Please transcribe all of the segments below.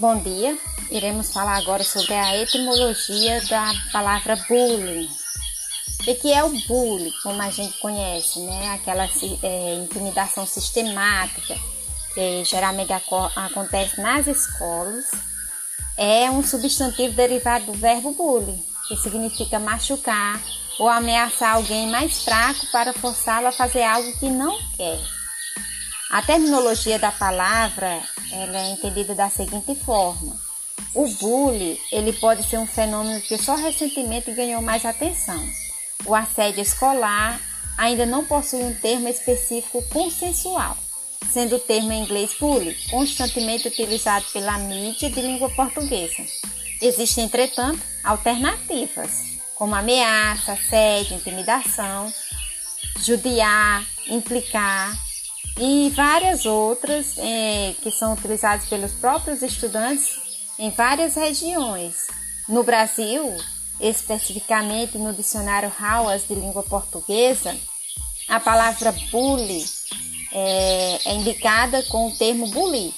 Bom dia, iremos falar agora sobre a etimologia da palavra bullying. O que é o bullying, como a gente conhece, né? Aquela é, intimidação sistemática que geralmente acontece nas escolas. É um substantivo derivado do verbo bullying, que significa machucar ou ameaçar alguém mais fraco para forçá-lo a fazer algo que não quer. A terminologia da palavra ela é entendida da seguinte forma: o bullying ele pode ser um fenômeno que só recentemente ganhou mais atenção. O assédio escolar ainda não possui um termo específico consensual, sendo o termo em inglês bullying constantemente utilizado pela mídia de língua portuguesa. Existem, entretanto, alternativas, como ameaça, assédio, intimidação, judiar, implicar, e várias outras é, que são utilizadas pelos próprios estudantes em várias regiões. No Brasil, especificamente no dicionário Howard de língua portuguesa, a palavra bully é, é indicada com o termo bully,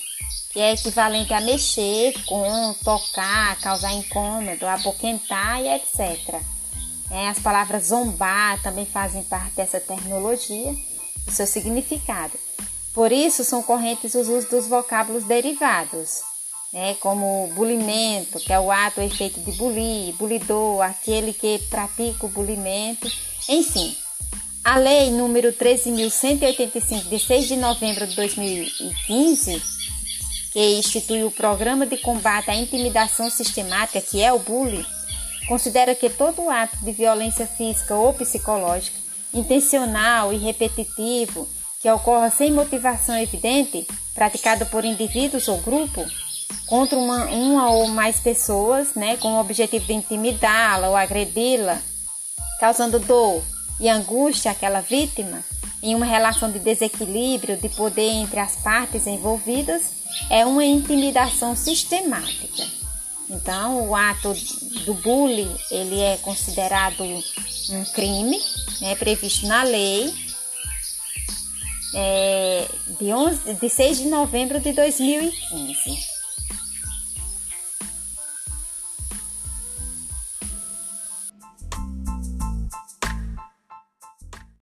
que é equivalente a mexer com, tocar, causar incômodo, apoquentar e etc. É, as palavras zombar também fazem parte dessa terminologia e seu significado. Por isso, são correntes os usos dos vocábulos derivados, né, como bulimento, que é o ato ou efeito de bulir, bulidor, aquele que pratica o bulimento, enfim. A lei número 13.185, de 6 de novembro de 2015, que institui o Programa de Combate à Intimidação Sistemática, que é o bullying, considera que todo ato de violência física ou psicológica, intencional e repetitivo, que ocorra sem motivação evidente, praticado por indivíduos ou grupo, contra uma, uma ou mais pessoas, né, com o objetivo de intimidá-la ou agredi-la, causando dor e angústia àquela vítima, em uma relação de desequilíbrio de poder entre as partes envolvidas, é uma intimidação sistemática. Então, o ato do bullying ele é considerado um crime, né, previsto na lei é, de, 11, de 6 de novembro de 2015.